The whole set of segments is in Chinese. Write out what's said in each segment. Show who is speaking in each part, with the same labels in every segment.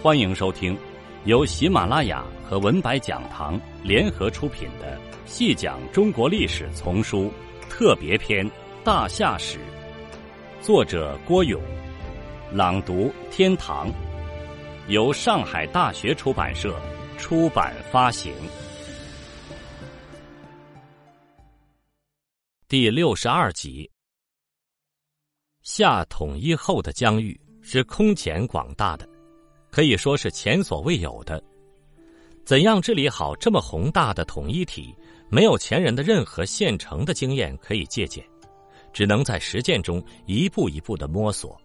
Speaker 1: 欢迎收听由喜马拉雅和文白讲堂联合出品的《细讲中国历史丛书特别篇·大夏史》，作者郭勇，朗读天堂，由上海大学出版社出版发行。第六十二集，夏统一后的疆域是空前广大的。可以说是前所未有的。怎样治理好这么宏大的统一体，没有前人的任何现成的经验可以借鉴，只能在实践中一步一步的摸索。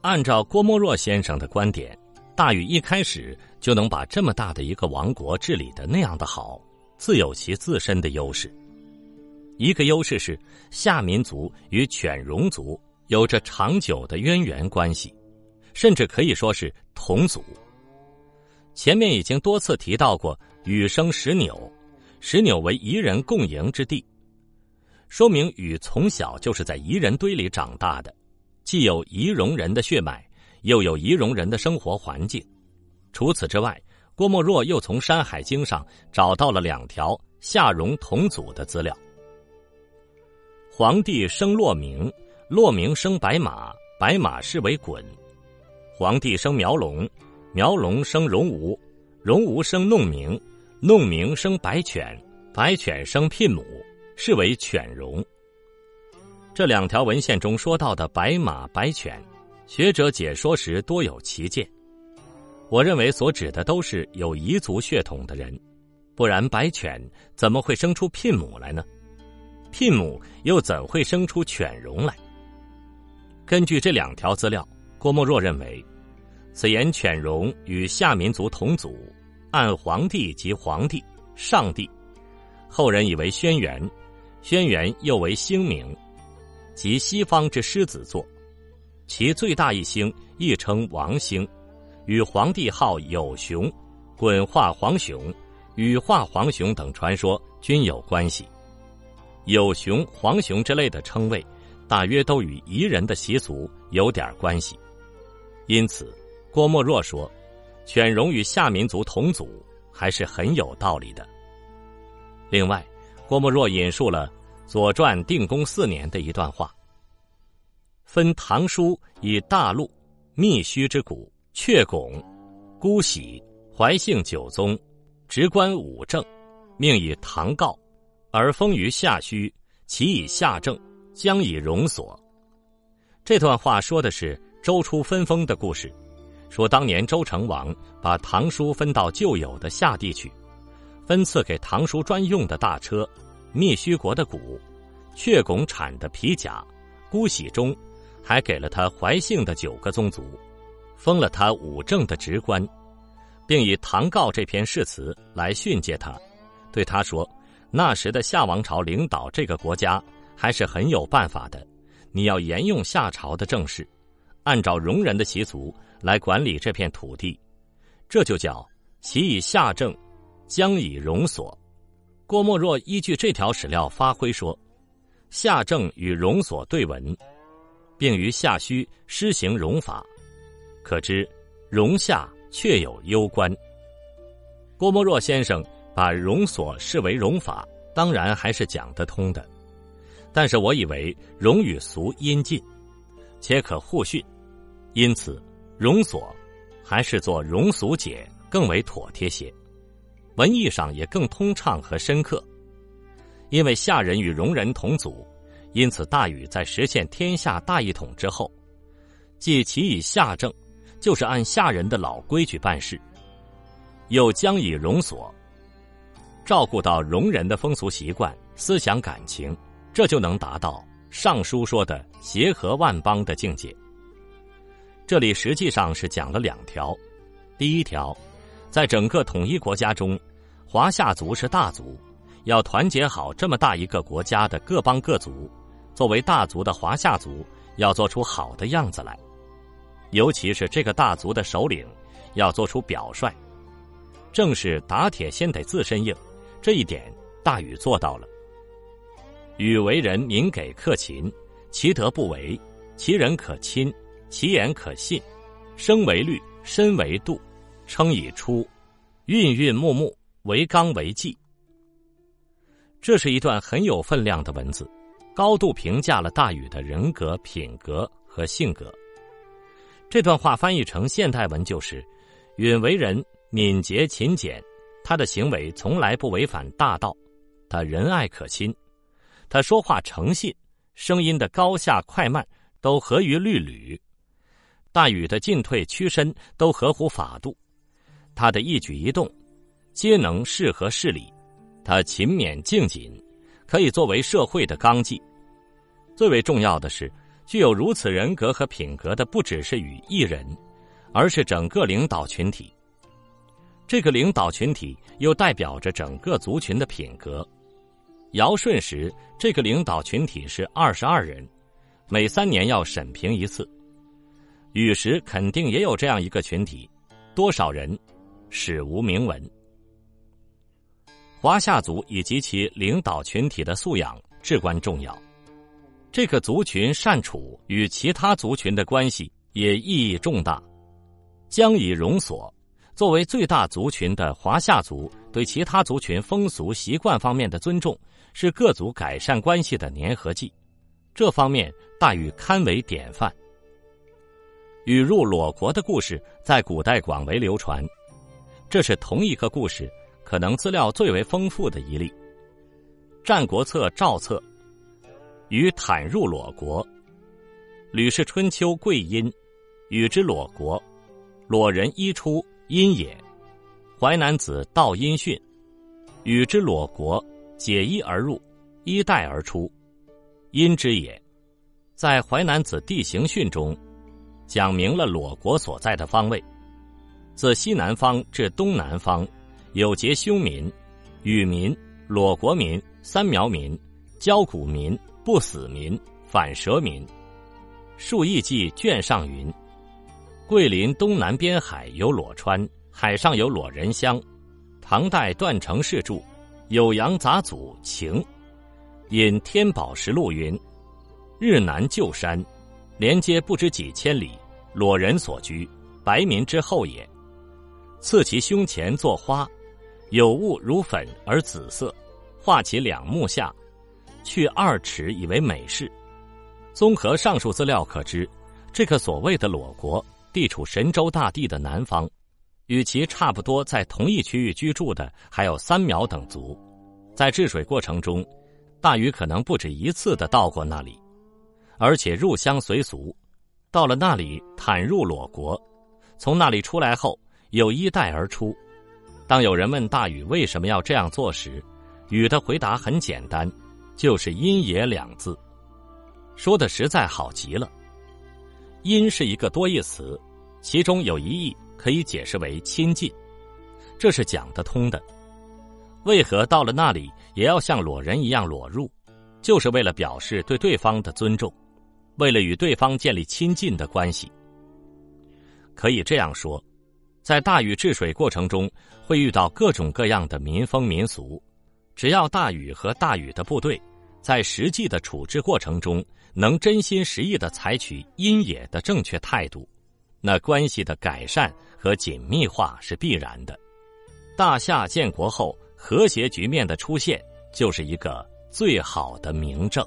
Speaker 1: 按照郭沫若先生的观点，大禹一开始就能把这么大的一个王国治理的那样的好，自有其自身的优势。一个优势是夏民族与犬戎族有着长久的渊源关系。甚至可以说是同祖。前面已经多次提到过，禹生石纽，石纽为彝人共营之地，说明禹从小就是在彝人堆里长大的，既有彝戎人的血脉，又有彝戎人的生活环境。除此之外，郭沫若又从《山海经》上找到了两条夏戎同祖的资料：黄帝生骆明，骆明生白马，白马是为鲧。皇帝生苗龙，苗龙生戎吾，戎吾生弄明，弄明生白犬，白犬生聘母，是为犬戎。这两条文献中说到的白马、白犬，学者解说时多有歧见。我认为所指的都是有彝族血统的人，不然白犬怎么会生出聘母来呢？聘母又怎会生出犬戎来？根据这两条资料。郭沫若认为，此言犬戎与夏民族同祖，按皇帝即皇帝、上帝，后人以为轩辕，轩辕又为星明，即西方之狮子座，其最大一星亦称王星，与黄帝号有熊、滚化黄熊、羽化黄熊等传说均有关系。有熊、黄熊之类的称谓，大约都与彝人的习俗有点关系。因此，郭沫若说，犬戎与夏民族同祖还是很有道理的。另外，郭沫若引述了《左传》定公四年的一段话：“分唐书以大陆、密须之古，阙拱、姑喜、怀姓九宗，直官五正，命以唐告，而封于夏虚，其以夏政，将以戎所。”这段话说的是。周初分封的故事，说当年周成王把唐叔分到旧有的夏地去，分赐给唐叔专用的大车、密须国的鼓、雀拱产的皮甲、姑喜中，还给了他怀姓的九个宗族，封了他五正的职官，并以唐告这篇誓词来训诫他，对他说：“那时的夏王朝领导这个国家还是很有办法的，你要沿用夏朝的政事。”按照戎人的习俗来管理这片土地，这就叫其以夏政，将以戎所。郭沫若依据这条史料发挥说，夏政与戎所对文，并于夏墟施行戎法，可知戎夏确有攸关。郭沫若先生把戎所视为戎法，当然还是讲得通的，但是我以为戎与俗音近，且可互训。因此，戎所还是做戎俗解更为妥帖些，文艺上也更通畅和深刻。因为夏人与戎人同祖，因此大禹在实现天下大一统之后，既其以下政，就是按夏人的老规矩办事，又将以戎所，照顾到戎人的风俗习惯、思想感情，这就能达到《尚书》说的协和万邦的境界。这里实际上是讲了两条，第一条，在整个统一国家中，华夏族是大族，要团结好这么大一个国家的各邦各族，作为大族的华夏族要做出好的样子来，尤其是这个大族的首领要做出表率，正是打铁先得自身硬，这一点大禹做到了。禹为人民给克勤，其德不为，其人可亲。其言可信，生为律，身为度，称以出，韵韵木木，为纲为纪。这是一段很有分量的文字，高度评价了大禹的人格、品格和性格。这段话翻译成现代文就是：允为人敏捷勤俭，他的行为从来不违反大道，他仁爱可亲，他说话诚信，声音的高下快慢都合于律吕。大禹的进退屈伸都合乎法度，他的一举一动皆能适合事理。他勤勉敬谨，可以作为社会的纲纪。最为重要的是，具有如此人格和品格的不只是禹一人，而是整个领导群体。这个领导群体又代表着整个族群的品格。尧舜时，这个领导群体是二十二人，每三年要审评一次。禹时肯定也有这样一个群体，多少人，史无明文。华夏族以及其领导群体的素养至关重要，这个族群善处与其他族群的关系也意义重大。将以容所，作为最大族群的华夏族，对其他族群风俗习惯方面的尊重，是各族改善关系的粘合剂。这方面，大禹堪为典范。禹入裸国的故事在古代广为流传，这是同一个故事。可能资料最为丰富的一例，《战国策·赵策》禹坦入裸国，吕氏春秋·贵阴，禹之裸国，裸人一出，阴也。淮南子·道阴训，禹之裸国，解衣而入，衣带而出，阴之也。在淮南子地形训中，讲明了裸国所在的方位，自西南方至东南方。有节凶民、羽民、裸国民、三苗民、焦谷民、不死民、反蛇民。数亿记卷上云：桂林东南边海有裸川，海上有裸人乡。唐代段成式著《酉阳杂祖情》，引天宝实录云：日南旧山，连接不知几千里，裸人所居，白民之后也。刺其胸前作花。有物如粉而紫色，画其两目下，去二尺以为美事。综合上述资料可知，这个所谓的裸国地处神州大地的南方，与其差不多在同一区域居住的还有三苗等族。在治水过程中，大禹可能不止一次的到过那里，而且入乡随俗，到了那里坦入裸国，从那里出来后有衣带而出。当有人问大禹为什么要这样做时，禹的回答很简单，就是“阴也”两字，说的实在好极了。阴是一个多义词，其中有一义可以解释为亲近，这是讲得通的。为何到了那里也要像裸人一样裸入？就是为了表示对对方的尊重，为了与对方建立亲近的关系。可以这样说。在大禹治水过程中，会遇到各种各样的民风民俗。只要大禹和大禹的部队在实际的处置过程中，能真心实意的采取阴野的正确态度，那关系的改善和紧密化是必然的。大夏建国后，和谐局面的出现，就是一个最好的明证。